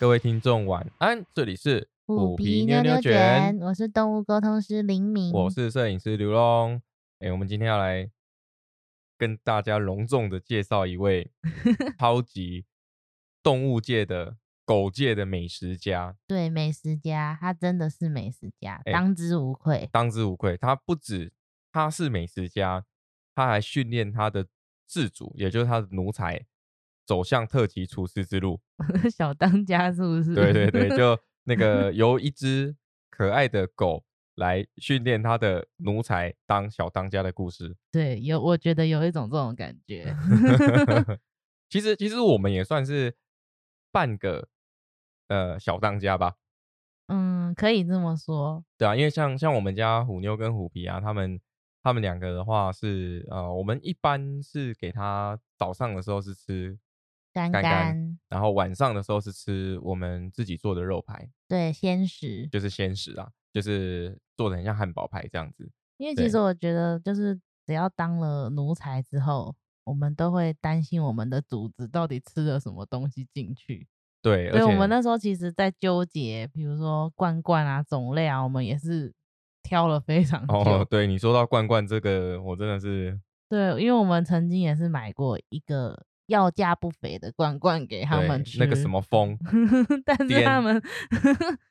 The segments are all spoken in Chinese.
各位听众晚安，这里是虎皮妞妞卷，我是动物沟通师林明，我是摄影师刘龙。哎，我们今天要来跟大家隆重的介绍一位 超级动物界的狗界的美食家。对，美食家，他真的是美食家，当之无愧，当之无愧。他不止他是美食家，他还训练他的自主，也就是他的奴才。走向特级厨师之路，小当家是不是？对对对，就 那个由一只可爱的狗来训练他的奴才当小当家的故事。对，有我觉得有一种这种感觉。其实其实我们也算是半个呃小当家吧。嗯，可以这么说。对啊，因为像像我们家虎妞跟虎皮啊，他们他们两个的话是呃，我们一般是给他早上的时候是吃。干干，然后晚上的时候是吃我们自己做的肉排，对，鲜食就是鲜食啊，就是做的很像汉堡排这样子。因为其实我觉得，就是只要当了奴才之后，我们都会担心我们的主子到底吃了什么东西进去。对，所以我们那时候其实在纠结，比如说罐罐啊种类啊，我们也是挑了非常久。哦，对你说到罐罐这个，我真的是对，因为我们曾经也是买过一个。要价不菲的罐罐给他们吃，那个什么风，但是他们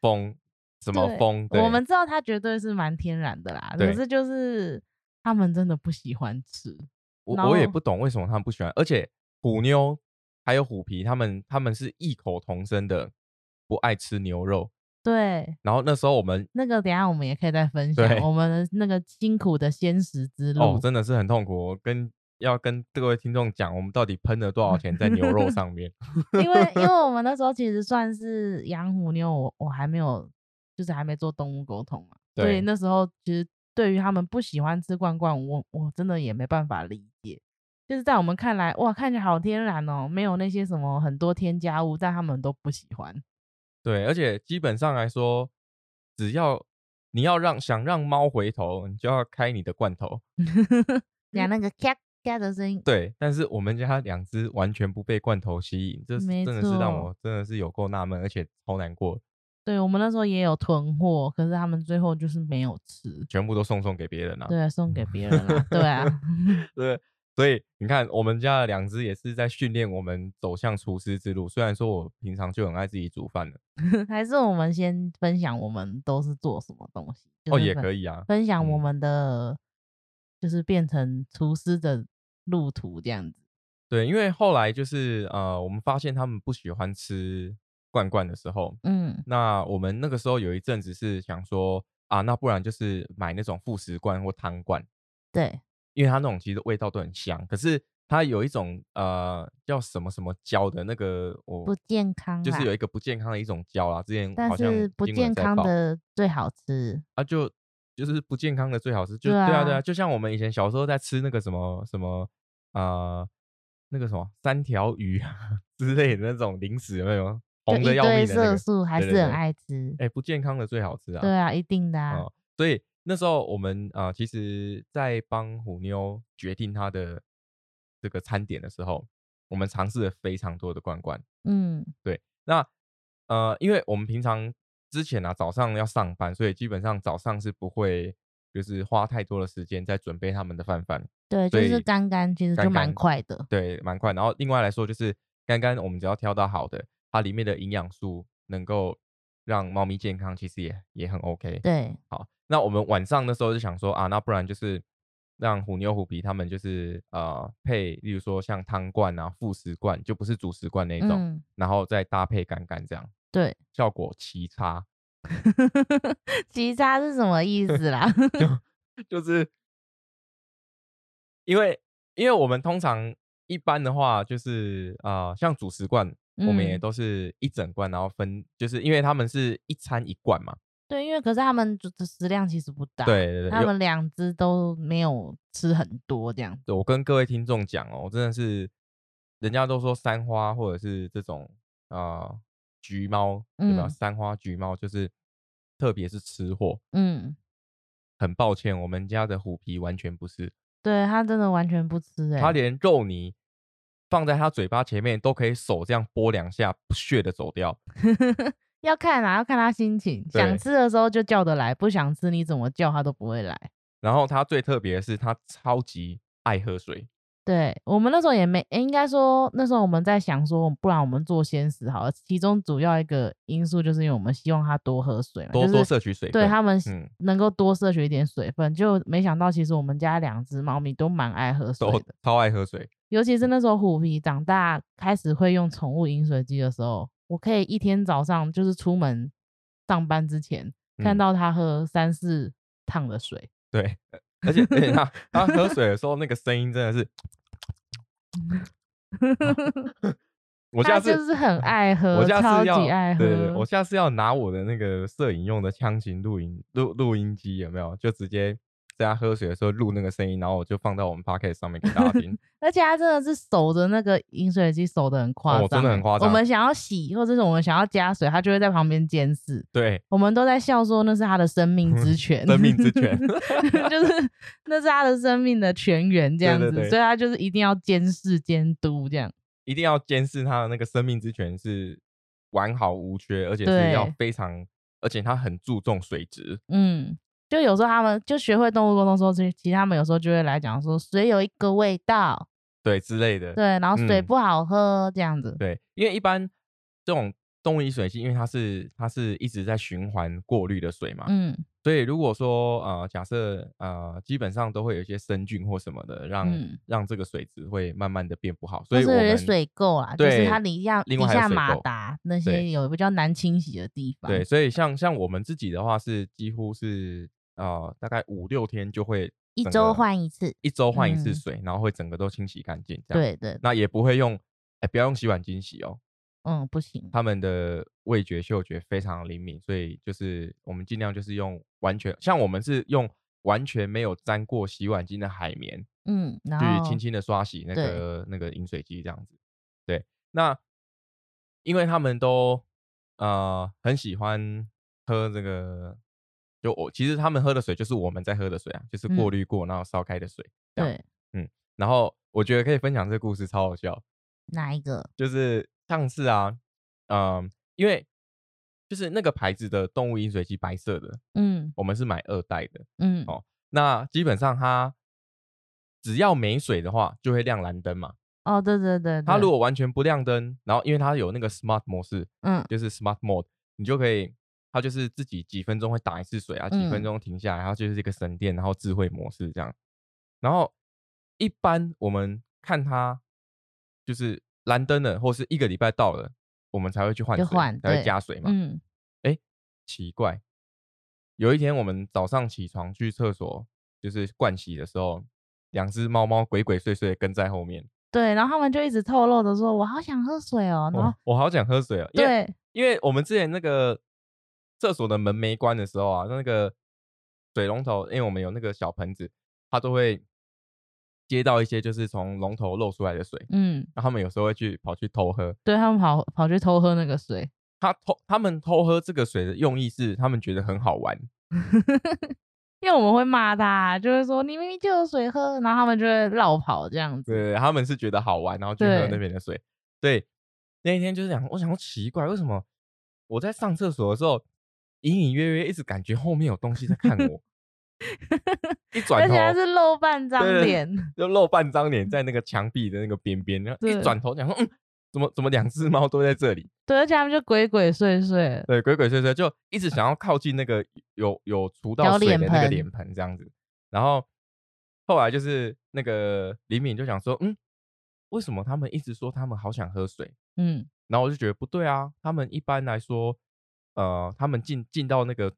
风什么风，我们知道它绝对是蛮天然的啦，可是就是他们真的不喜欢吃，我我也不懂为什么他们不喜欢，而且虎妞还有虎皮，他们他们是异口同声的不爱吃牛肉，对，然后那时候我们那个等下我们也可以再分享我们的那个辛苦的鲜食之路，哦，真的是很痛苦，跟。要跟各位听众讲，我们到底喷了多少钱在牛肉 上面？因为因为我们那时候其实算是养虎妞，我我还没有，就是还没做动物沟通嘛，所以那时候其实对于他们不喜欢吃罐罐，我我真的也没办法理解。就是在我们看来，哇，看起来好天然哦，没有那些什么很多添加物，但他们都不喜欢。对，而且基本上来说，只要你要让想让猫回头，你就要开你的罐头，讲那个 cat。家的声音对，但是我们家两只完全不被罐头吸引，这真的是让我真的是有够纳闷，而且超难过。对我们那时候也有囤货，可是他们最后就是没有吃，全部都送送给别人了。对，啊送给别人了。对啊，对，所以你看，我们家的两只也是在训练我们走向厨师之路。虽然说我平常就很爱自己煮饭了，还是我们先分享我们都是做什么东西哦，也可以啊，分享我们的就是变成厨师的。路途这样子，对，因为后来就是呃，我们发现他们不喜欢吃罐罐的时候，嗯，那我们那个时候有一阵子是想说啊，那不然就是买那种副食罐或汤罐，对，因为它那种其实味道都很香，可是它有一种呃叫什么什么胶的那个，我不健康，就是有一个不健康的一种胶啦，之前好像不健康的最好吃。啊，就就是不健康的最好吃，就对啊对啊，就像我们以前小时候在吃那个什么什么。啊，那个什么三条鱼 之类的那种零食有没有？红的要命的色素还是很爱吃。哎，不健康的最好吃啊！对啊，一定的啊。所以那时候我们啊，其实，在帮虎妞决定她的这个餐点的时候，我们尝试了非常多的罐罐。嗯，对。那呃，因为我们平常之前啊，早上要上班，所以基本上早上是不会。就是花太多的时间在准备他们的饭饭，对，就是干干，其实就蛮快的，对，蛮快。然后另外来说，就是干干，我们只要挑到好的，它里面的营养素能够让猫咪健康，其实也也很 OK。对，好，那我们晚上的时候就想说啊，那不然就是让虎妞虎皮他们就是呃配，例如说像汤罐啊、副食罐，就不是主食罐那种，然后再搭配干干这样，对，效果奇差。奇差是什么意思啦？就 就是因为因为我们通常一般的话，就是啊，像主食罐，我们也都是一整罐，然后分，就是因为他们是一餐一罐嘛。对，因为可是他们的食量其实不大，对对对，他们两只都没有吃很多这样。我跟各位听众讲哦，真的是，人家都说三花或者是这种啊。橘猫对吧？三花橘猫就是，特别是吃货。嗯，很抱歉，我们家的虎皮完全不是。对它真的完全不吃哎，它连肉泥放在它嘴巴前面，都可以手这样拨两下，不屑的走掉。要看啊，要看它心情，想吃的时候就叫得来，不想吃你怎么叫它都不会来。然后它最特别的是，它超级爱喝水。对我们那时候也没，应该说那时候我们在想说，不然我们做鲜食好了。其中主要一个因素就是因为我们希望它多喝水，多多摄取水分，对他们能够多摄取一点水分。就没想到其实我们家两只猫咪都蛮爱喝水的，超爱喝水。尤其是那时候虎皮长大开始会用宠物饮水机的时候，我可以一天早上就是出门上班之前看到它喝三四趟的水。对，而且等一下，他喝水的时候那个声音真的是。我下次就是很爱喝，我下次要爱喝。对，我下次要拿我的那个摄影用的枪型录音录录音机，有没有？就直接。在他喝水的时候录那个声音，然后我就放到我们 podcast 上面给大家听。而且他真的是守着那个饮水机守的很夸张，真的很夸张。我们想要洗或者是我们想要加水，他就会在旁边监视。对，我们都在笑说那是他的生命之 泉，生命之泉 就是那是他的生命的泉源这样子，所以他就是一定要监视监督这样，一定要监视他的那个生命之泉是完好无缺，而且是要非常，而且他很注重水质。嗯。就有时候他们就学会动物沟通，说其其实他们有时候就会来讲说水有一个味道，对之类的，对，然后水不好喝这样子，对，因为一般这种动物饮水机，因为它是它是一直在循环过滤的水嘛，嗯，所以如果说呃假设呃基本上都会有一些生菌或什么的，让让这个水质会慢慢的变不好，所以我们水垢啊，就是它底下底下马达那些有比较难清洗的地方，对，所以像像我们自己的话是几乎是。啊，大概五六天就会一周换一次，一周换一次水，然后会整个都清洗干净。对对，那也不会用，哎，不要用洗碗巾洗哦。嗯，不行。他们的味觉、嗅觉非常灵敏，所以就是我们尽量就是用完全，像我们是用完全没有沾过洗碗巾的海绵，嗯，去轻轻的刷洗那个那个饮水机这样子。对，那因为他们都呃很喜欢喝这个。就我其实他们喝的水就是我们在喝的水啊，就是过滤过然后烧开的水。对，嗯，然后我觉得可以分享这个故事，超好笑。哪一个？就是上次啊，嗯，因为就是那个牌子的动物饮水机白色的，嗯，我们是买二代的，嗯，哦，那基本上它只要没水的话，就会亮蓝灯嘛。哦，对对对。它如果完全不亮灯，然后因为它有那个 smart 模式，嗯，就是 smart mode，你就可以。它就是自己几分钟会打一次水啊，几分钟停下来，然后就是这个省电，然后智慧模式这样。然后一般我们看它就是蓝灯了，或是一个礼拜到了，我们才会去换水，才会加水嘛。嗯。哎，奇怪，有一天我们早上起床去厕所，就是盥洗的时候，两只猫猫鬼鬼祟祟跟在后面。对，然后他们就一直透露的说：“我好想喝水哦。”然后我好想喝水哦。对，因为我们之前那个。厕所的门没关的时候啊，那个水龙头，因为我们有那个小盆子，它都会接到一些就是从龙头漏出来的水，嗯，然后他们有时候会去跑去偷喝，对他们跑跑去偷喝那个水，他偷他们偷喝这个水的用意是他们觉得很好玩，因为我们会骂他，就会说你明明就有水喝，然后他们就会绕跑这样子，对，他们是觉得好玩，然后去喝那边的水，对，那一天就是讲，我想奇怪为什么我在上厕所的时候。隐隐约约一直感觉后面有东西在看 我，一转头，而且是露半张脸，就露半张脸在那个墙壁的那个边边，然后一转头讲说，嗯，怎么怎么两只猫都在这里？对，而且他们就鬼鬼祟祟，对，鬼鬼祟祟就一直想要靠近那个有有除到水的那个脸盆这样子。然后后来就是那个李敏就想说，嗯，为什么他们一直说他们好想喝水？嗯，然后我就觉得不对啊，他们一般来说。呃，他们进进到那个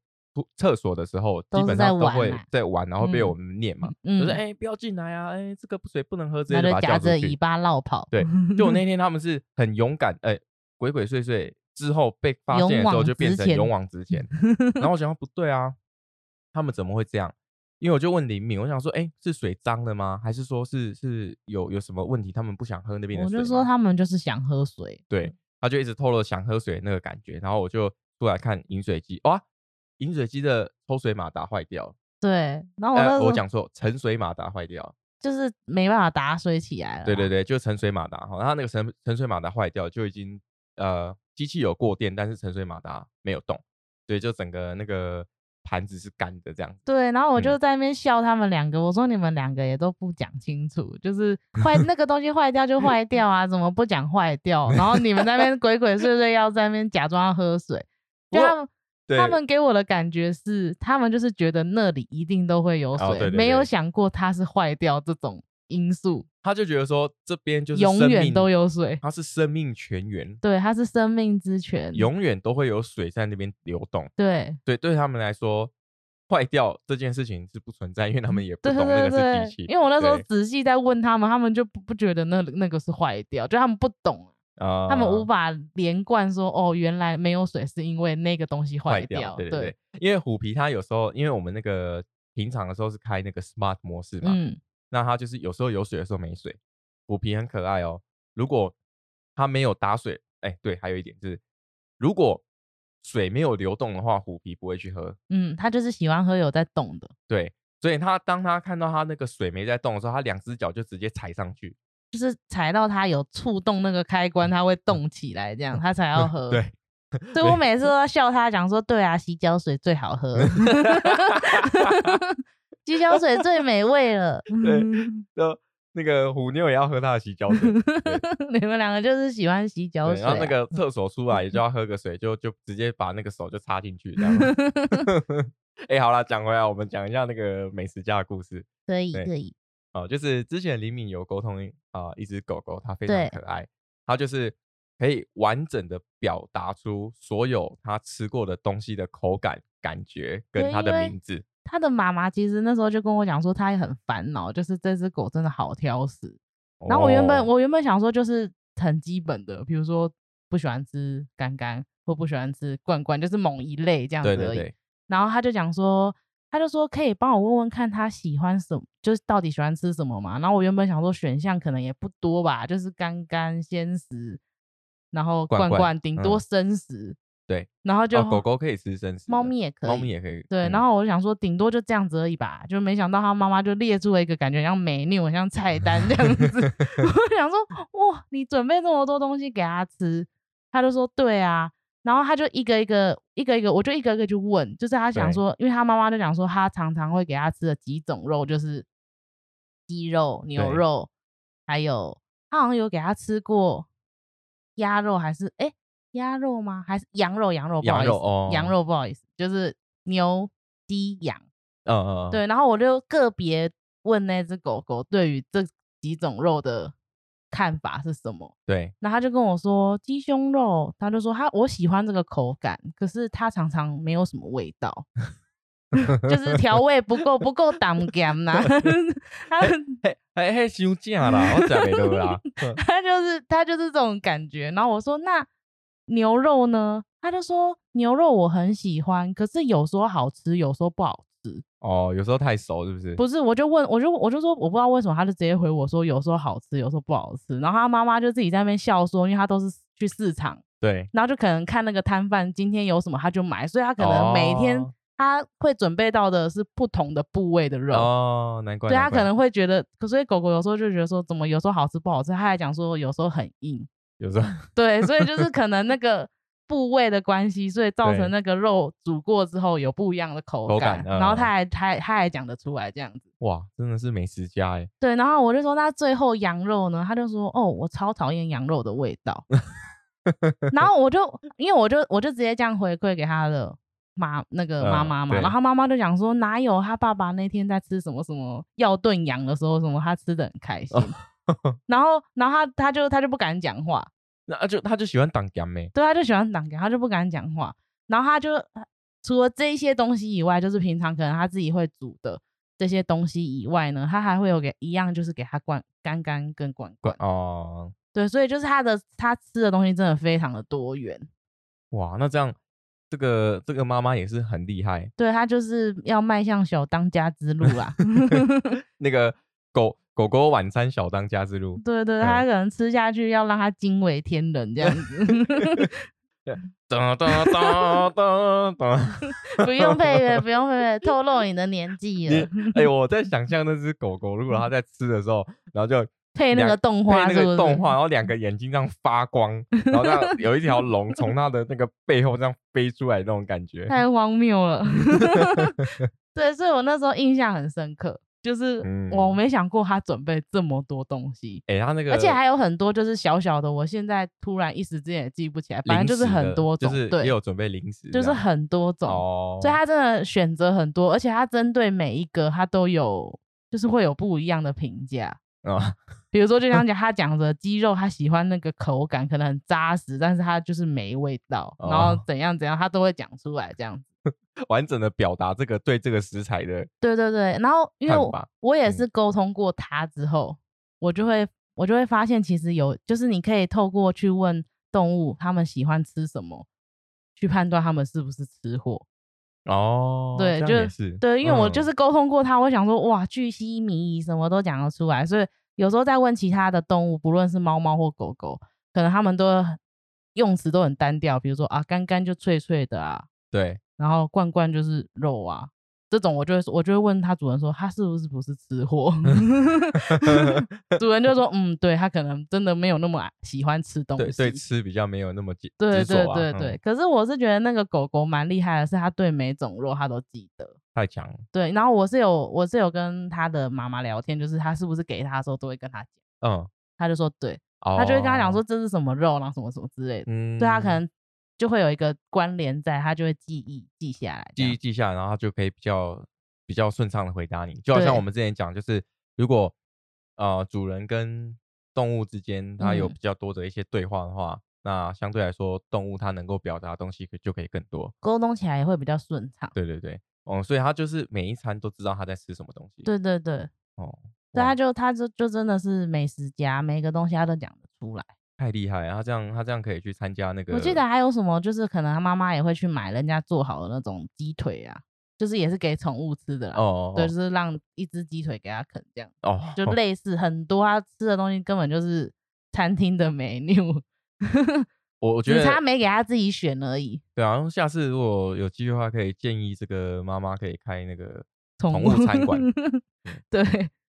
厕所的时候，基本上都会在玩，然后被我们念嘛，就是哎，不要进来啊，哎，这个水不能喝，直接把夹着尾巴绕跑。对，就我那 天他们是很勇敢，哎，鬼鬼祟祟之后被发现的时候就变成勇往直前。然后我想 不对啊，他们怎么会这样？因为我就问林敏，我想说，哎，是水脏了吗？还是说是是有有什么问题？他们不想喝那边的水？我就说他们就是想喝水。对，他就一直透露想喝水那个感觉，然后我就。出来看饮水机哇，饮水机的抽水马达坏掉。对，然后我我讲错，沉水马达坏掉。就是没办法打水起来了。对对对，就沉水马达哈，它那个沉沉水马达坏掉，就已经呃机器有过电，但是沉水马达没有动，所以就整个那个盘子是干的这样。对，然后我就在那边笑他们两个，我说你们两个也都不讲清楚，就是坏那个东西坏掉就坏掉啊，怎么不讲坏掉？然后你们那边鬼鬼祟祟要在那边假装要喝水，就他们。他们给我的感觉是，他们就是觉得那里一定都会有水，没有想过它是坏掉这种因素。他就觉得说这边就是永远都有水，它是生命泉源，对，它是生命之泉，永远都会有水在那边流动。对，对，对他们来说，坏掉这件事情是不存在，因为他们也不懂那个是机器。因为我那时候仔细在问他们，他们就不不觉得那那个是坏掉，就他们不懂。他们无法连贯说哦，原来没有水是因为那个东西坏掉。对对对，因为虎皮它有时候，因为我们那个平常的时候是开那个 smart 模式嘛，嗯，那它就是有时候有水的时候没水。虎皮很可爱哦，如果它没有打水，哎，对，还有一点就是，如果水没有流动的话，虎皮不会去喝。嗯，它就是喜欢喝有在动的。对，所以它当它看到它那个水没在动的时候，它两只脚就直接踩上去。就是踩到它有触动那个开关，它会动起来，这样它才要喝。对，所以我每次都要笑他，讲说：“对啊，洗脚水最好喝，洗脚水最美味了。”对，就那个虎妞也要喝他的洗脚水。你们两个就是喜欢洗脚水，然后那个厕所出来也就要喝个水，就就直接把那个手就插进去，这样。哎，好了，讲回来，我们讲一下那个美食家的故事。可以，可以。哦，就是之前李敏有沟通啊，一只狗狗，它非常可爱，它就是可以完整的表达出所有它吃过的东西的口感、感觉跟它的名字。它的妈妈其实那时候就跟我讲说，它也很烦恼，就是这只狗真的好挑食。然后我原本我原本想说，就是很基本的，比如说不喜欢吃干干或不喜欢吃罐罐，就是某一类这样子而已。然后他就讲说。他就说可以帮我问问看他喜欢什么，就是到底喜欢吃什么嘛。然后我原本想说选项可能也不多吧，就是干干鲜食，然后罐罐顶多生食。对，然后就狗狗可以吃生食，猫咪也可以，猫咪也可以。对，然后我就想说顶多就这样子而已吧，就没想到他妈妈就列出了一个感觉像美女，像菜单这样子。我想说哇，你准备这么多东西给他吃，他就说对啊。然后他就一个一个一个一个，我就一个一个去问，就是他想说，因为他妈妈就讲说，他常常会给他吃的几种肉，就是鸡肉、牛肉，还有他好像有给他吃过鸭肉，还是哎鸭肉吗？还是羊肉？羊肉？羊肉哦，羊肉不好意思，就是牛、鸡、羊。嗯嗯。对，然后我就个别问那只狗狗对于这几种肉的。看法是什么？对，那他就跟我说鸡胸肉，他就说他我喜欢这个口感，可是它常常没有什么味道，就是调味不够不够淡 咸呐。他嘿嘿嘿休假啦，我讲没对啦。他就是他就是这种感觉。然后我说那牛肉呢？他就说牛肉我很喜欢，可是有时候好吃，有时候不好。哦，有时候太熟是不是？不是，我就问，我就我就说，我不知道为什么，他就直接回我说，有时候好吃，有时候不好吃。然后他妈妈就自己在那边笑说，因为他都是去市场，对，然后就可能看那个摊贩今天有什么他就买，所以他可能每天他会准备到的是不同的部位的肉哦，难怪。对他可能会觉得，可所以狗狗有时候就觉得说，怎么有时候好吃不好吃？他还讲说，有时候很硬，有时候对，所以就是可能那个。部位的关系，所以造成那个肉煮过之后有不一样的口感，然后他还他他还讲得出来这样子，哇，真的是美食家哎。对，然后我就说那最后羊肉呢，他就说哦，我超讨厌羊肉的味道。然后我就因为我就我就直接这样回馈给他的妈那个妈妈嘛，然后他妈妈就讲说哪有他爸爸那天在吃什么什么要炖羊的时候，什么他吃的很开心，然后然后他他就他就不敢讲话。那就他就喜欢挡干咩？对，他就喜欢挡干，他就不敢讲话。然后他就除了这些东西以外，就是平常可能他自己会煮的这些东西以外呢，他还会有给一样，就是给他灌干干跟灌灌。哦，对，所以就是他的他吃的东西真的非常的多元。哇，那这样这个这个妈妈也是很厉害。对他就是要迈向小当家之路啊。那个狗。狗狗晚餐小当家之路，对对，它可能吃下去要让它惊为天人这样子。噔噔噔噔噔，不用配乐，不用配乐，透露你的年纪了。哎，我在想象那只狗狗，如果它在吃的时候，然后就配那个动画，配那个动画，然后两个眼睛这样发光，然后 有一条龙从它的那个背后这样飞出来，那种感觉太荒谬了。对，所以我那时候印象很深刻。就是我没想过他准备这么多东西，哎，他那个，而且还有很多就是小小的，我现在突然一时之间也记不起来，反正就是很多种，对，也有准备零食，就是很多种，所以他真的选择很多，而且他针对每一个他都有，就是会有不一样的评价啊。比如说，就像讲 他讲的鸡肉，他喜欢那个口感可能很扎实，但是他就是没味道，然后怎样怎样，他都会讲出来这样子。完整的表达这个对这个食材的，对对对，然后因为我也是沟通过他之后，我就会我就会发现，其实有就是你可以透过去问动物他们喜欢吃什么，去判断他们是不是吃货。哦，对，就是对，因为我就是沟通过他，我想说哇，巨细靡遗，什么都讲得出来，所以有时候在问其他的动物，不论是猫猫或狗狗，可能他们都用词都很单调，比如说啊，干干就脆脆的啊，对。然后罐罐就是肉啊，这种我就会我就会问他主人说他是不是不是吃货，主人就说嗯，对他可能真的没有那么喜欢吃东西，对吃比较没有那么记对对对对。可是我是觉得那个狗狗蛮厉害的，是它对每种肉它都记得，太强了。对，然后我是有我是有跟他的妈妈聊天，就是他是不是给他的时候都会跟他讲，嗯，他就说对，他就会跟他讲说这是什么肉，然后什么什么之类的，嗯，对他可能。就会有一个关联在，他就会记忆记下来，记忆记下来，然后他就可以比较比较顺畅的回答你。就好像我们之前讲，就是如果呃主人跟动物之间它有比较多的一些对话的话，那相对来说动物它能够表达的东西可就可以更多，沟通起来也会比较顺畅。对对对，哦，所以他就是每一餐都知道他在吃什么东西。对对对，哦，对，他就他就就真的是美食家，每个东西他都讲得出来。太厉害，他这样他这样可以去参加那个。我记得还有什么，就是可能他妈妈也会去买人家做好的那种鸡腿啊，就是也是给宠物吃的啦哦。对，就是让一只鸡腿给他啃这样。哦。就类似很多他吃的东西根本就是餐厅的 menu。我我觉得他没给他自己选而已。对啊，下次如果有机会的话，可以建议这个妈妈可以开那个宠物餐馆。对。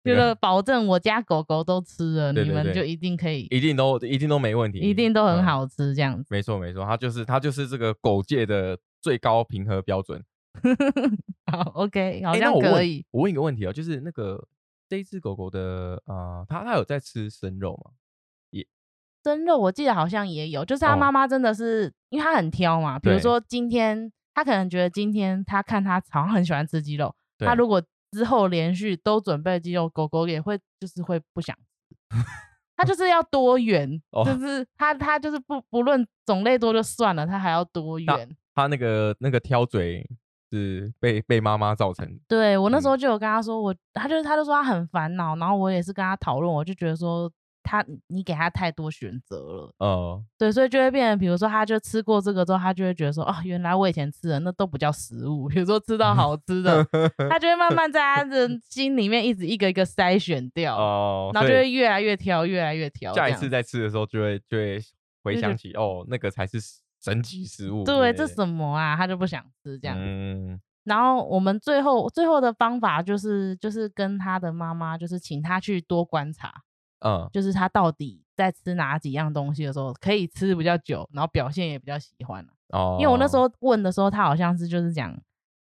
就是保证我家狗狗都吃了，你们就一定可以，一定都一定都没问题，一定都很好吃这样子。没错没错，它就是它就是这个狗界的最高平和标准。好，OK，好像可以。我问一个问题啊，就是那个这一只狗狗的啊，它它有在吃生肉吗？也生肉，我记得好像也有，就是它妈妈真的是因为它很挑嘛，比如说今天它可能觉得今天它看它好像很喜欢吃鸡肉，它如果之后连续都准备鸡肉，狗狗也会就是会不想吃，它就是要多元，就是它它就是不不论种类多就算了，它还要多元。它那个那个挑嘴是被被妈妈造成。对我那时候就有跟他说，我他就是他就说他很烦恼，然后我也是跟他讨论，我就觉得说。他，你给他太多选择了，哦，对，所以就会变成，比如说，他就吃过这个之后，他就会觉得说，哦，原来我以前吃的那都不叫食物。比如说吃到好吃的，他就会慢慢在他的 心里面一直一个一个筛选掉，哦，然后就会越来越挑，越来越挑。下一次再吃的时候，就会就会回想起，哦，那个才是神奇食物。对，这什么啊？他就不想吃这样嗯。然后我们最后最后的方法就是就是跟他的妈妈，就是请他去多观察。嗯，就是他到底在吃哪几样东西的时候，可以吃比较久，然后表现也比较喜欢哦。因为我那时候问的时候，他好像是就是讲，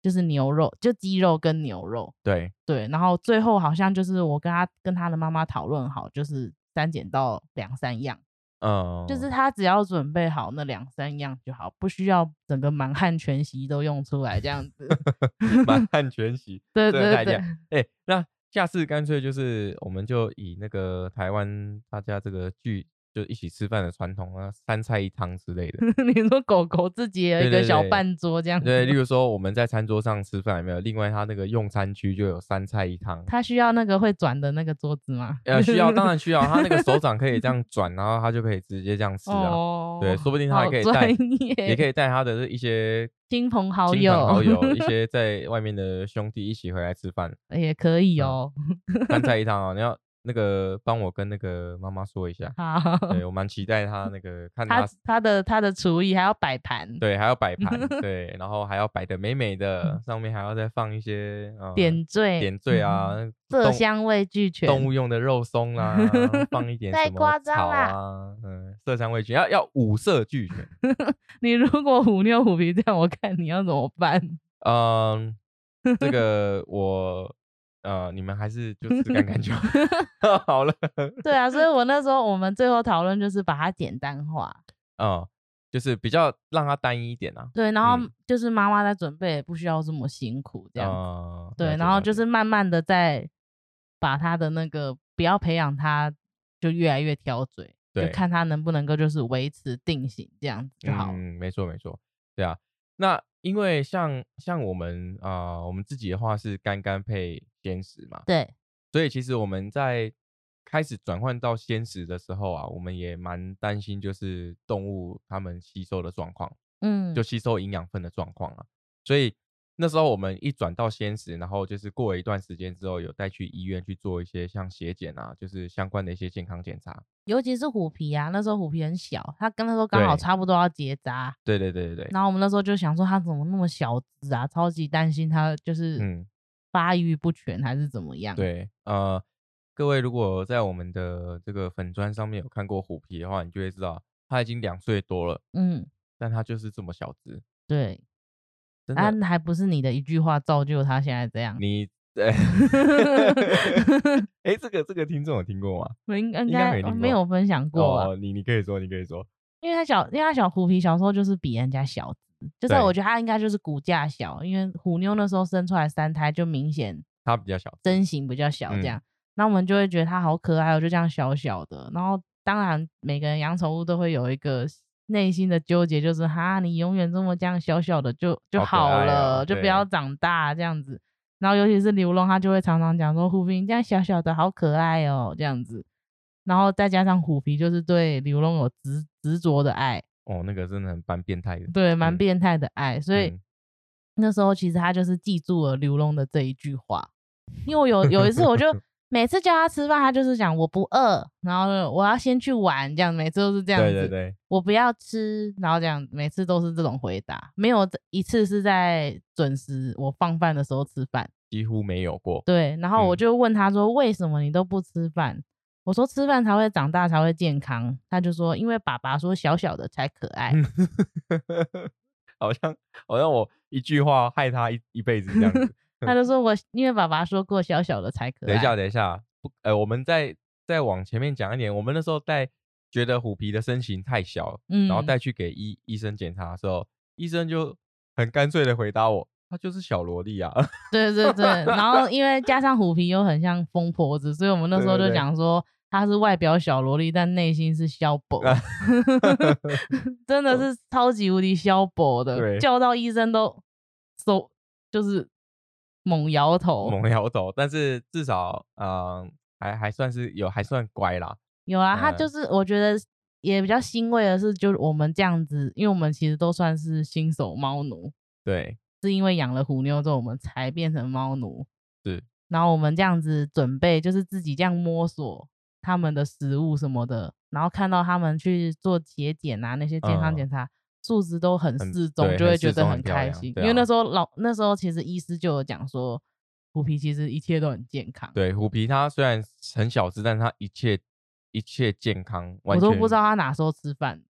就是牛肉，就鸡肉跟牛肉。对对，然后最后好像就是我跟他跟他的妈妈讨论好，就是三减到两三样。嗯，就是他只要准备好那两三样就好，不需要整个满汉全席都用出来这样子。满汉全席，对对对。哎，那。下次干脆就是，我们就以那个台湾大家这个剧。就一起吃饭的传统啊，三菜一汤之类的。你说狗狗自己有一个小半桌这样？对，例如说我们在餐桌上吃饭有没有？另外它那个用餐区就有三菜一汤。它需要那个会转的那个桌子吗？呃，需要，当然需要。它那个手掌可以这样 转，然后它就可以直接这样吃啊。哦。对，说不定它还可以带，也可以带它的一些 亲朋好友、好友一些在外面的兄弟一起回来吃饭，也可以哦。三菜一汤哦，你要。那个帮我跟那个妈妈说一下，好，对 我蛮期待他那个看他他的他的厨艺还要摆盘，对，还要摆盘，对，然后还要摆的美美的，上面还要再放一些点缀点缀啊，色香味俱全，动物用的肉松啊，放一点什么草啊，嗯，色香味俱要要五色俱全。你如果虎妞虎皮这样，我看你要怎么办？嗯，这个我。呃，你们还是就是干干就 好了。对啊，所以我那时候我们最后讨论就是把它简单化，嗯，就是比较让它单一一点啊。对，然后就是妈妈在准备，不需要这么辛苦这样子。对，然后就是慢慢的在把他的那个不要培养他，就越来越挑嘴，就看他能不能够就是维持定型这样子就好。嗯，没错没错，对啊。那因为像像我们啊，我们自己的话是干干配鲜食嘛，对，所以其实我们在开始转换到鲜食的时候啊，我们也蛮担心，就是动物它们吸收的状况，嗯，就吸收营养分的状况啊，所以。那时候我们一转到鲜食，然后就是过了一段时间之后，有带去医院去做一些像血检啊，就是相关的一些健康检查。尤其是虎皮啊，那时候虎皮很小，他跟他说刚好差不多要结扎。对对对对对。然后我们那时候就想说，他怎么那么小只啊？超级担心他就是嗯发育不全还是怎么样？对，呃，各位如果在我们的这个粉砖上面有看过虎皮的话，你就会知道他已经两岁多了。嗯。但他就是这么小只。对。啊，还不是你的一句话造就他现在这样？你对，哎，这个这个听众有听过吗？我应应该没有分享过。哦，你你可以说，你可以说，因为他小，因为他小虎皮小时候就是比人家小就是我觉得他应该就是骨架小，因为虎妞那时候生出来三胎就明显他比较小，身形比较小这样，那我们就会觉得他好可爱，哦，就这样小小的。然后当然每个人养宠物都会有一个。内心的纠结就是哈，你永远这么这样小小的就就好了，就不要长大这样子。然后尤其是刘龙，他就会常常讲说虎皮这样小小的好可爱哦这样子。然后再加上虎皮就是对刘龙有执执着的爱哦，那个真的很蛮变态的，对，蛮变态的爱。所以那时候其实他就是记住了刘龙的这一句话，因为我有有一次我就。每次叫他吃饭，他就是讲我不饿，然后我要先去玩，这样每次都是这样子。对对对，我不要吃，然后这样每次都是这种回答，没有一次是在准时我放饭的时候吃饭，几乎没有过。对，然后我就问他说：“为什么你都不吃饭？”我说：“吃饭才会长大，才会健康。”他就说：“因为爸爸说小小的才可爱。”好像好像我一句话害他一一辈子这样子。他就说：“我因为爸爸说过，小小的才可爱。”等一下，等一下，不，呃，我们再再往前面讲一点。我们那时候带觉得虎皮的身形太小，嗯，然后带去给医医生检查的时候，医生就很干脆的回答我：“他就是小萝莉啊。”对对对，然后因为加上虎皮又很像疯婆子，所以我们那时候就讲说他是外表小萝莉，但内心是消薄 真的是超级无敌消薄的，叫到医生都手就是。猛摇头，猛摇头，但是至少，嗯，还还算是有，还算乖啦。有啊，他就是我觉得也比较欣慰的是，就是我们这样子，因为我们其实都算是新手猫奴，对，是因为养了虎妞之后，我们才变成猫奴，是。然后我们这样子准备，就是自己这样摸索他们的食物什么的，然后看到他们去做体检啊，那些健康检查。数值都很适中，就会觉得很开心。因为那时候老那时候其实医师就有讲说，虎皮其实一切都很健康。对，虎皮它虽然很小只，但它一切一切健康。我都不知道它哪时候吃饭。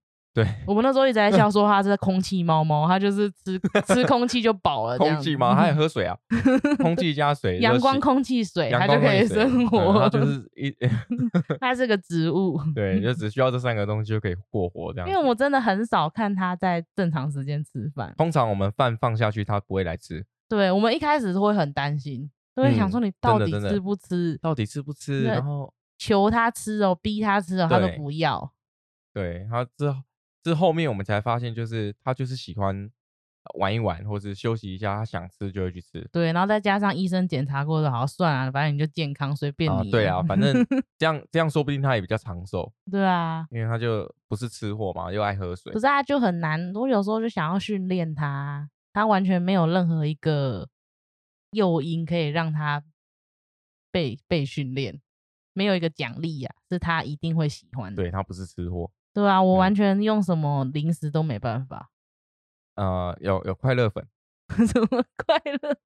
对我们那时候一直在笑说它是空气猫猫，它就是吃 吃空气就饱了。空气猫，它也喝水啊，空气加水，阳光空气水，它就可以生活。它就是一，它是个植物。对，就只需要这三个东西就可以过活这样。因为我真的很少看它在正常时间吃饭。通常我们饭放下去，它不会来吃。对，我们一开始都会很担心，都会想说你到底吃不吃？到底吃不吃？然后求它吃哦，逼它吃哦，它都不要。对，它之后。是后面我们才发现，就是他就是喜欢玩一玩，或是休息一下，他想吃就会去吃。对，然后再加上医生检查过的，好算啊，反正你就健康，随便你。对啊，反正这样这样说不定他也比较长寿。对啊，因为他就不是吃货嘛，又爱喝水。可是他就很难，我有时候就想要训练他，他完全没有任何一个诱因可以让他被被训练。没有一个奖励呀，是他一定会喜欢的。对他不是吃货。对啊，我完全用什么零食都没办法。呃，有有快乐粉。什么快乐？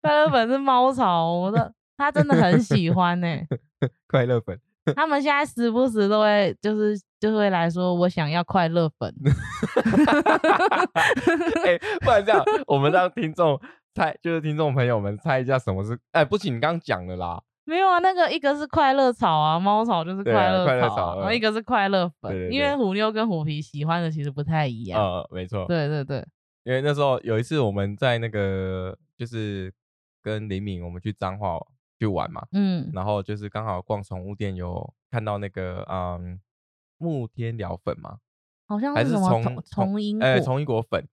快乐粉是猫草，我的他真的很喜欢呢。快乐粉。他们现在时不时都会，就是就会来说，我想要快乐粉。哎，不然这样，我们让听众猜，就是听众朋友们猜一下什么是？哎，不行，你刚刚讲了啦。没有啊，那个一个是快乐草啊，猫草就是快乐草，然后一个是快乐粉，因为虎妞跟虎皮喜欢的其实不太一样。呃，没错。对对对，因为那时候有一次我们在那个就是跟林敏我们去彰化。去玩嘛，嗯，然后就是刚好逛宠物店，有看到那个嗯木天疗粉嘛，好像是什么虫虫因哎虫因果粉，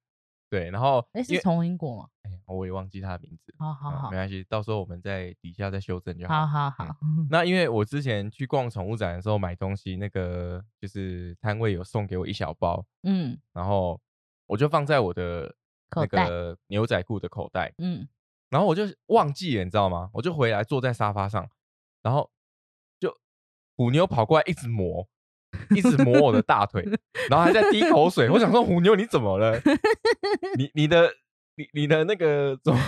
对，然后哎是虫因果吗？哎，我也忘记他的名字，好好好，没关系，到时候我们在底下再修正就好。好好好，那 因为我之前去逛宠物展的时候买东西，那个就是摊位有送给我一小包，嗯，然后我就放在我的那个牛仔裤的口袋，嗯。然后我就忘记了，你知道吗？我就回来坐在沙发上，然后就虎妞跑过来一直磨，一直磨我的大腿，然后还在滴口水。我想说虎妞你怎么了？你你的你你的那个怎么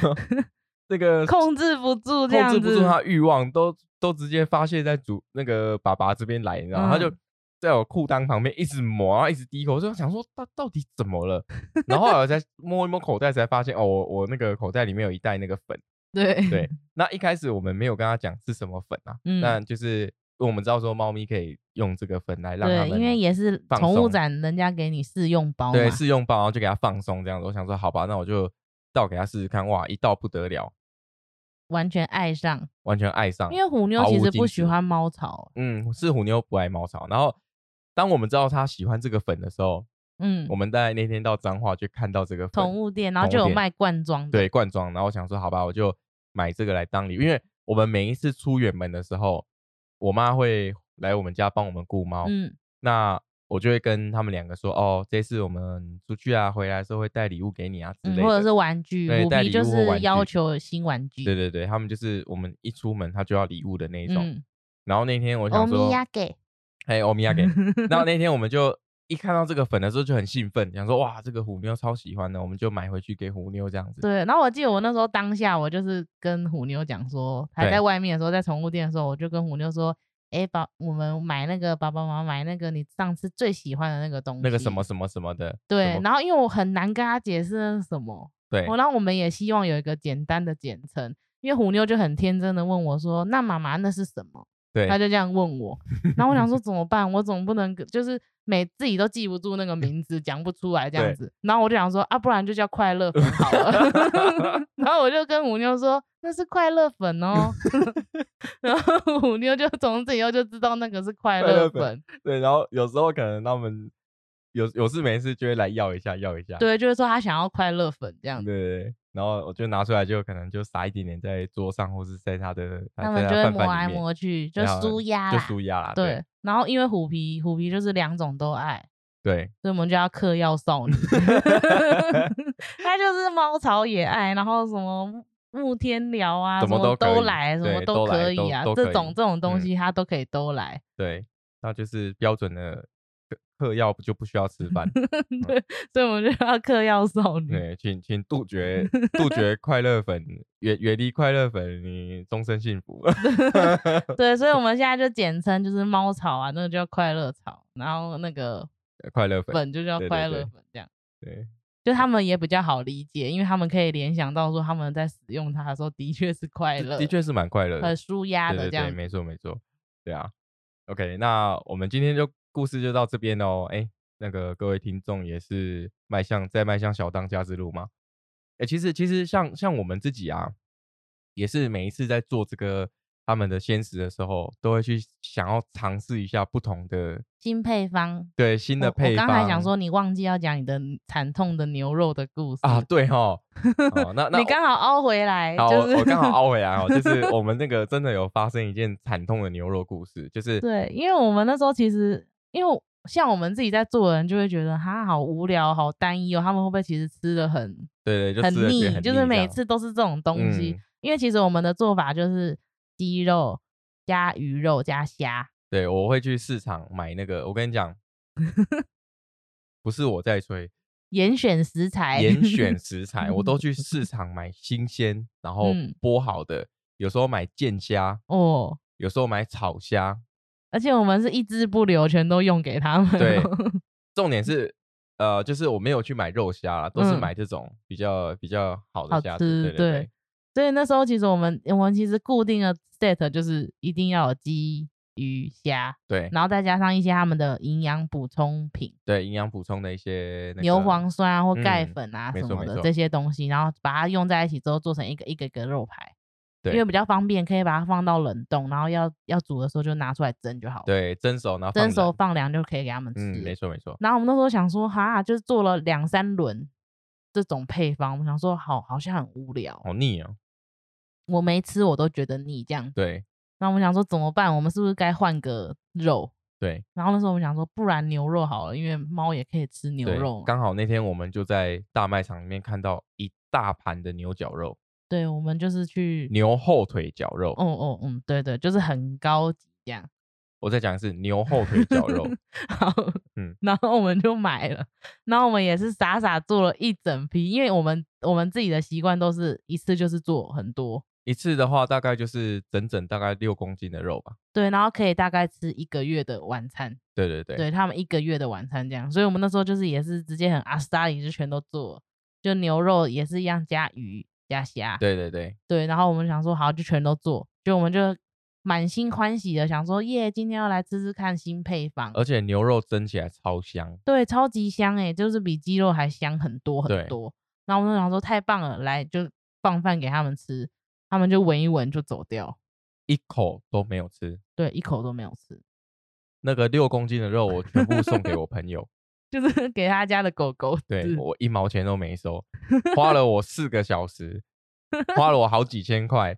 那个 控制不住，控制不住他欲望，都都直接发泄在主那个爸爸这边来，你知道？他就。在我裤裆旁边一直磨，然后一直滴口，就想说到到底怎么了？然后我再摸一摸口袋，才发现哦，我我那个口袋里面有一袋那个粉。对对，那一开始我们没有跟他讲是什么粉啊，那就是我们知道说猫咪可以用这个粉来让它们，因为也是宠物展人家给你试用包，对试用包，然后就给它放松这样子。我想说好吧，那我就倒给它试试看，哇，一倒不得了，完全爱上，完全爱上，因为虎妞其实不喜欢猫草，嗯，是虎妞不爱猫草，然后。当我们知道它喜欢这个粉的时候，嗯，我们在那天到彰化就看到这个宠物店，然后就有卖罐装，对罐装，然后我想说好吧，我就买这个来当礼物，因为我们每一次出远门的时候，我妈会来我们家帮我们顾猫，嗯，那我就会跟他们两个说，哦，这次我们出去啊，回来的时候会带礼物给你啊之类的，或者是玩具，对，带礼物或玩具，要求新玩具，对对对，他们就是我们一出门他就要礼物的那一种，然后那天我想说。哎，欧米亚给。然后那天我们就一看到这个粉的时候就很兴奋，想说哇，这个虎妞超喜欢的，我们就买回去给虎妞这样子。对，然后我记得我那时候当下我就是跟虎妞讲说，还在外面的时候，在宠物店的时候，我就跟虎妞说，哎，爸，我们买那个爸爸妈妈买那个你上次最喜欢的那个东西，那个什么什么什么的。对，然后因为我很难跟他解释那是什么，对，然后我们也希望有一个简单的简称，因为虎妞就很天真的问我说，那妈妈那是什么？他就这样问我，然后我想说怎么办？我总不能就是每自己都记不住那个名字，讲不出来这样子。然后我就想说啊，不然就叫快乐粉好了。然后我就跟五妞说那是快乐粉哦。然后五妞就从此以后就知道那个是快乐粉。对，然后有时候可能他们有有事没事就会来要一下，要一下。对，就是说他想要快乐粉这样子。对。然后我就拿出来，就可能就撒一点点在桌上，或是在他的他们就会摸来摸去，就舒压，就舒压啦。对。然后因为虎皮，虎皮就是两种都爱，对，所以我们就要嗑药少女。他就是猫草也爱，然后什么木天聊啊，什么都来，什么都可以啊，这种这种东西他都可以都来。对，那就是标准的。嗑药不就不需要吃饭？对，所以我们就要嗑药少女。对，请请杜绝 杜绝快乐粉，远远离快乐粉，你终身幸福。对，所以我们现在就简称就是猫草啊，那个叫快乐草，然后那个快乐粉就叫快乐粉，这样。对，就他们也比较好理解，因为他们可以联想到说他们在使用它的时候的确是快乐，的确是蛮快乐，很舒压的这样。对没错没错，对啊。OK，那我们今天就。故事就到这边哦，哎，那个各位听众也是迈向在迈向小当家之路吗？哎，其实其实像像我们自己啊，也是每一次在做这个他们的鲜食的时候，都会去想要尝试一下不同的新配方，对新的配方。我刚才想说，你忘记要讲你的惨痛的牛肉的故事啊？对哈，那 那你刚好凹回来，好，我刚好凹回来哦，就是我们那个真的有发生一件惨痛的牛肉故事，就是对，因为我们那时候其实。因为像我们自己在做的人，就会觉得他好无聊、好单一哦。他们会不会其实吃的很对对，很腻，就是每次都是这种东西。因为其实我们的做法就是鸡肉、加鱼肉加虾。对，我会去市场买那个。我跟你讲，不是我在吹，严选食材，严选食 材，我都去市场买新鲜，然后剥好的。有时候买剑虾哦，有时候买草虾，而且我们是一支不留，全都用给他们。对，重点是呃，就是我没有去买肉虾啦，都是买这种比较比较好的虾子。对对对。所以那时候其实我们我们其实固定的 set 就是一定要有鸡。鱼虾对，然后再加上一些他们的营养补充品，对，营养补充的一些牛磺酸啊或钙粉啊什么的这些东西，然后把它用在一起之后做成一个一个一个肉排，对，因为比较方便，可以把它放到冷冻，然后要要煮的时候就拿出来蒸就好了。对，蒸熟然后蒸熟放凉就可以给他们吃。嗯，没错没错。然后我们那时候想说，哈，就是做了两三轮这种配方，我们想说，好好像很无聊，好腻啊。我没吃，我都觉得腻，这样对。那我们想说怎么办？我们是不是该换个肉？对。然后那时候我们想说，不然牛肉好了，因为猫也可以吃牛肉。刚好那天我们就在大卖场里面看到一大盘的牛角肉。对，我们就是去牛后腿绞肉。哦哦嗯，对对，就是很高级这样。我再讲一次牛后腿绞肉。好，嗯，然后我们就买了，然后我们也是傻傻做了一整批，因为我们我们自己的习惯都是一次就是做很多。一次的话，大概就是整整大概六公斤的肉吧。对，然后可以大概吃一个月的晚餐。对对对，对他们一个月的晚餐这样，所以我们那时候就是也是直接很阿斯达里就全都做，就牛肉也是一样加鱼加虾。对对对对，然后我们想说好就全都做，就我们就满心欢喜的想说耶，今天要来吃吃看新配方。而且牛肉蒸起来超香。对，超级香哎，就是比鸡肉还香很多很多。然后我们想说太棒了，来就放饭给他们吃。他们就闻一闻就走掉，一口都没有吃。对，一口都没有吃。那个六公斤的肉，我全部送给我朋友，就是给他家的狗狗。对我一毛钱都没收，花了我四个小时，花了我好几千块。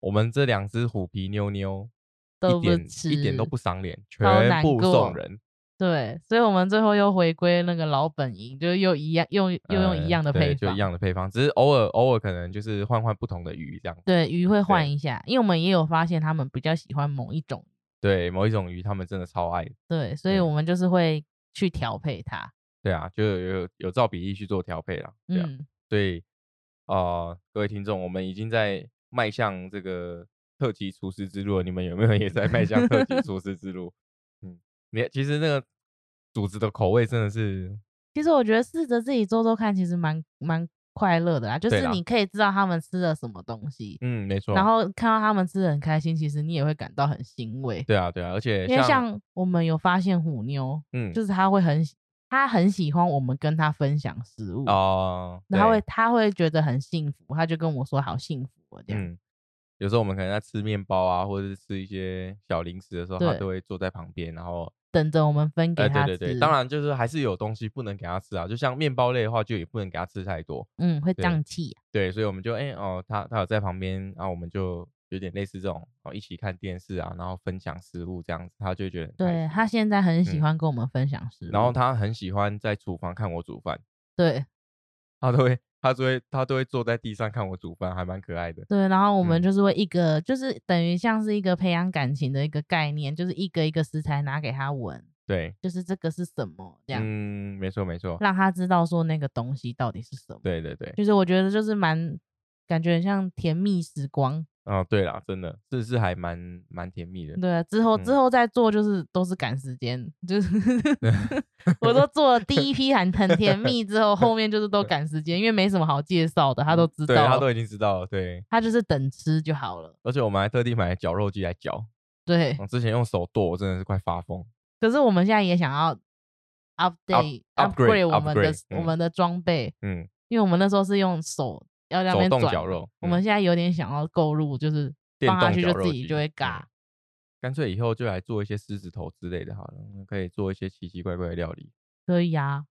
我们这两只虎皮妞妞，一点一点都不赏脸，全部送人。对，所以我们最后又回归那个老本营，就是又一样用又用一样的配方，就一样的配方，只是偶尔偶尔可能就是换换不同的鱼这样。对，鱼会换一下，因为我们也有发现他们比较喜欢某一种。对，某一种鱼他们真的超爱。对，所以我们就是会去调配它。对啊，就有有照比例去做调配了。嗯。所以啊，各位听众，我们已经在迈向这个特级厨师之路，你们有没有也在迈向特级厨师之路？嗯你其实那个组织的口味真的是，其实我觉得试着自己做做看，其实蛮蛮快乐的啦。就是你可以知道他们吃了什么东西，嗯，没错。然后看到他们吃的很开心，其实你也会感到很欣慰。对啊，对啊，而且因为像我们有发现虎妞，嗯，就是他会很他很喜欢我们跟他分享食物哦，他会他会觉得很幸福，他就跟我说好幸福这样。有时候我们可能在吃面包啊，或者是吃一些小零食的时候，他都会坐在旁边，然后等着我们分给他吃。对对对，当然就是还是有东西不能给他吃啊，就像面包类的话，就也不能给他吃太多，嗯，会胀气。对，所以我们就哎哦，他他有在旁边，然后我们就有点类似这种哦，一起看电视啊，然后分享食物这样子，他就觉得对他现在很喜欢跟我们分享食物，然后他很喜欢在厨房看我煮饭，对，他都会。他都会，他都会坐在地上看我煮饭，还蛮可爱的。对，然后我们就是会一个，就是等于像是一个培养感情的一个概念，就是一个一个食材拿给他闻，对，就是这个是什么这样。嗯，没错没错，让他知道说那个东西到底是什么。对对对，就是我觉得就是蛮感觉很像甜蜜时光。哦，对啦，真的，这是还蛮蛮甜蜜的。对啊，之后之后再做就是都是赶时间，就是 我都做了第一批很很甜蜜之后，后面就是都 赶时间，因为没什么好介绍的，他都知道，对他都已经知道了，对，他就是等吃就好了。而且我们还特地买绞肉机来绞，对，我之前用手剁，我真的是快发疯。可是我们现在也想要 update upgrade 我们的我们的装备，嗯，因为我们那时候是用手。要那边转，我们现在有点想要购入，就是放下去就自己就会嘎。干脆以后就来做一些狮子头之类的，好了，可以做一些奇奇怪怪的料理。可以啊，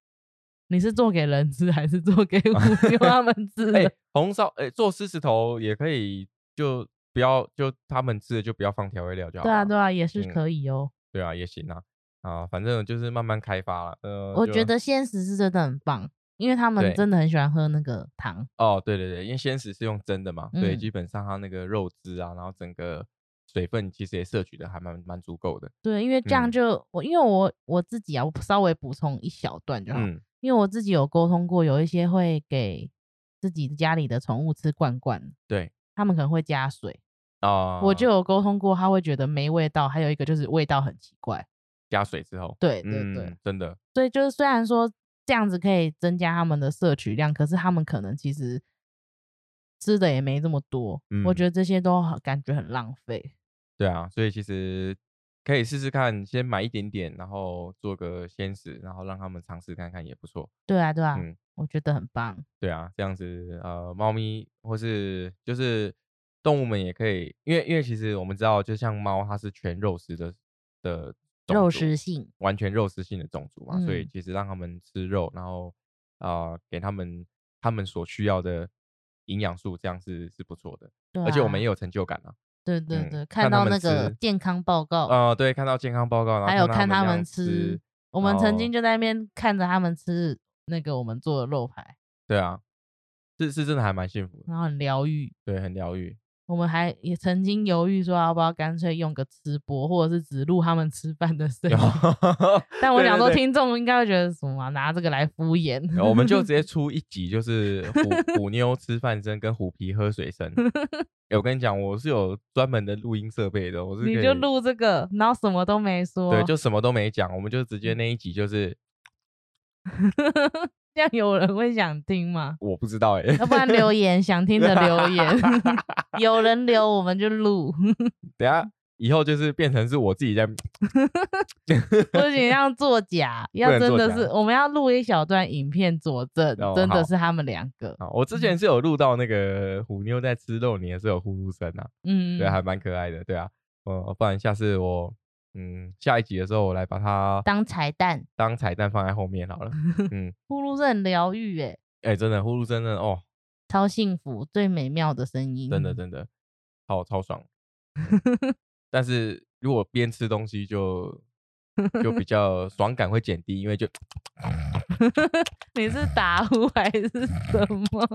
你是做给人吃还是做给 他们 吃？哎，红烧哎，做狮子头也可以，就不要就他们吃的就不要放调味料就好。对啊，对啊，也是可以哦。对啊，也行啊，啊，反正就是慢慢开发了。呃，我觉得现实是真的很棒。因为他们真的很喜欢喝那个糖哦，对对对，因为鲜食是用蒸的嘛，所以基本上它那个肉汁啊，然后整个水分其实也摄取的还蛮蛮足够的。对，因为这样就我因为我我自己啊，我稍微补充一小段就好。嗯。因为我自己有沟通过，有一些会给自己家里的宠物吃罐罐，对，他们可能会加水啊。我就有沟通过，他会觉得没味道，还有一个就是味道很奇怪。加水之后，对对对，真的。所以就是虽然说这样子可以增加他们的摄取量，可是他们可能其实吃的也没这么多。我觉得这些都感觉很浪费。对啊，所以其实可以试试看，先买一点点，然后做个鲜食，然后让他们尝试看看也不错。对啊，对啊，嗯，我觉得很棒。对啊，这样子呃，猫咪或是就是动物们也可以，因为因为其实我们知道，就像猫，它是全肉食的的肉食性，完全肉食性的种族嘛，所以其实让他们吃肉，然后啊，给他们他们所需要的营养素，这样是是不错的，而且我们也有成就感啊。对对对，看到那个健康报告啊，对，看到健康报告，然后还有看他们吃，我们曾经就在那边看着他们吃那个我们做的肉排。对啊，是是真的还蛮幸福的，然后很疗愈，对，很疗愈。我们还也曾经犹豫说要不要干脆用个直播，或者是只录他们吃饭的声音。但我想说，听众应该会觉得什么，拿这个来敷衍。我们就直接 出一集，就是虎 虎妞吃饭声跟虎皮喝水声。我跟你讲，我是有专门的录音设备的，我是你就录这个，然后什么都没说，对，就什么都没讲，我们就直接那一集就是。这样有人会想听吗？我不知道哎，要不然留言想听的留言，有人留我们就录。等下以后就是变成是我自己在，不行，要作假，要真的是我们要录一小段影片佐证，真的是他们两个。我之前是有录到那个虎妞在吃肉，你也是有呼噜声啊，嗯，对，还蛮可爱的，对啊，呃，不然下次我。嗯，下一集的时候我来把它当彩蛋，当彩蛋放在后面好了。嗯，呼噜声很疗愈诶，哎，真的呼噜声真的哦，超幸福，最美妙的声音，真的真的，好超爽。但是如果边吃东西就。就比较爽感会减低，因为就 你是打呼 还是什么？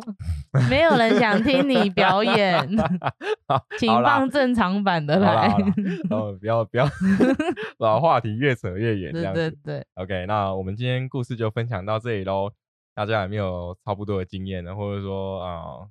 没有人想听你表演，请放正常版的来。哦，不要不要，把话题越扯越远，这样对对。OK，那我们今天故事就分享到这里喽。大家有没有差不多的经验呢？或者说啊，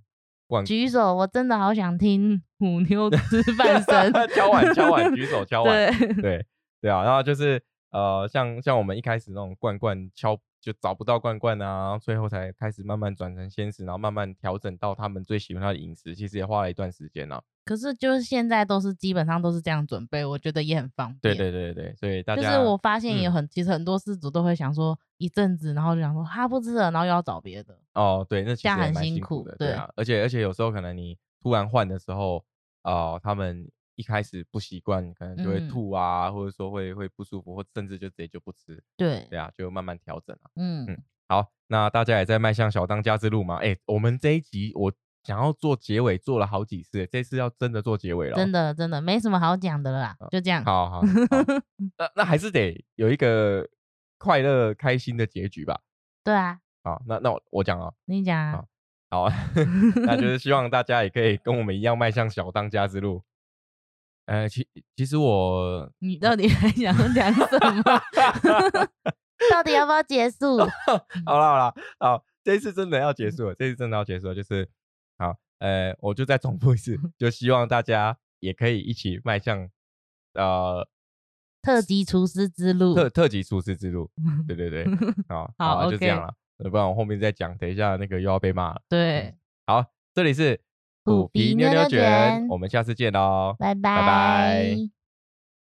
举手，我真的好想听虎妞吃饭声，敲碗敲碗，举手敲碗，对对。对啊，然后就是呃，像像我们一开始那种罐罐敲就找不到罐罐啊，最后才开始慢慢转成鲜食，然后慢慢调整到他们最喜欢的饮食，其实也花了一段时间呢。可是就是现在都是基本上都是这样准备，我觉得也很方便。对对对对，所以大家就是我发现也很，其实很多饲主都会想说一阵子，然后就想说他不吃了，然后又要找别的。哦，对，那其实很辛苦的，对啊，而且而且有时候可能你突然换的时候，啊，他们。一开始不习惯，可能就会吐啊，或者说会会不舒服，或甚至就直接就不吃。对，对啊，就慢慢调整啊。嗯嗯，好，那大家也在迈向小当家之路嘛？哎，我们这一集我想要做结尾，做了好几次，这次要真的做结尾了。真的真的没什么好讲的了，就这样。好好，那那还是得有一个快乐开心的结局吧。对啊。好，那那我我讲啊。你讲啊。好，那就是希望大家也可以跟我们一样迈向小当家之路。呃，其其实我，你到底 还想讲什么？到底要不要结束？好了好了，好，这次真的要结束了，这次真的要结束了，就是好，呃，我就再重复一次，就希望大家也可以一起迈向呃特级厨师之路，特特级厨师之路，对对对，好，好，就这样了，不然我后面再讲，等一下那个又要被骂了。对，好，这里是。虎皮妞妞卷，我们下次见喽，拜拜。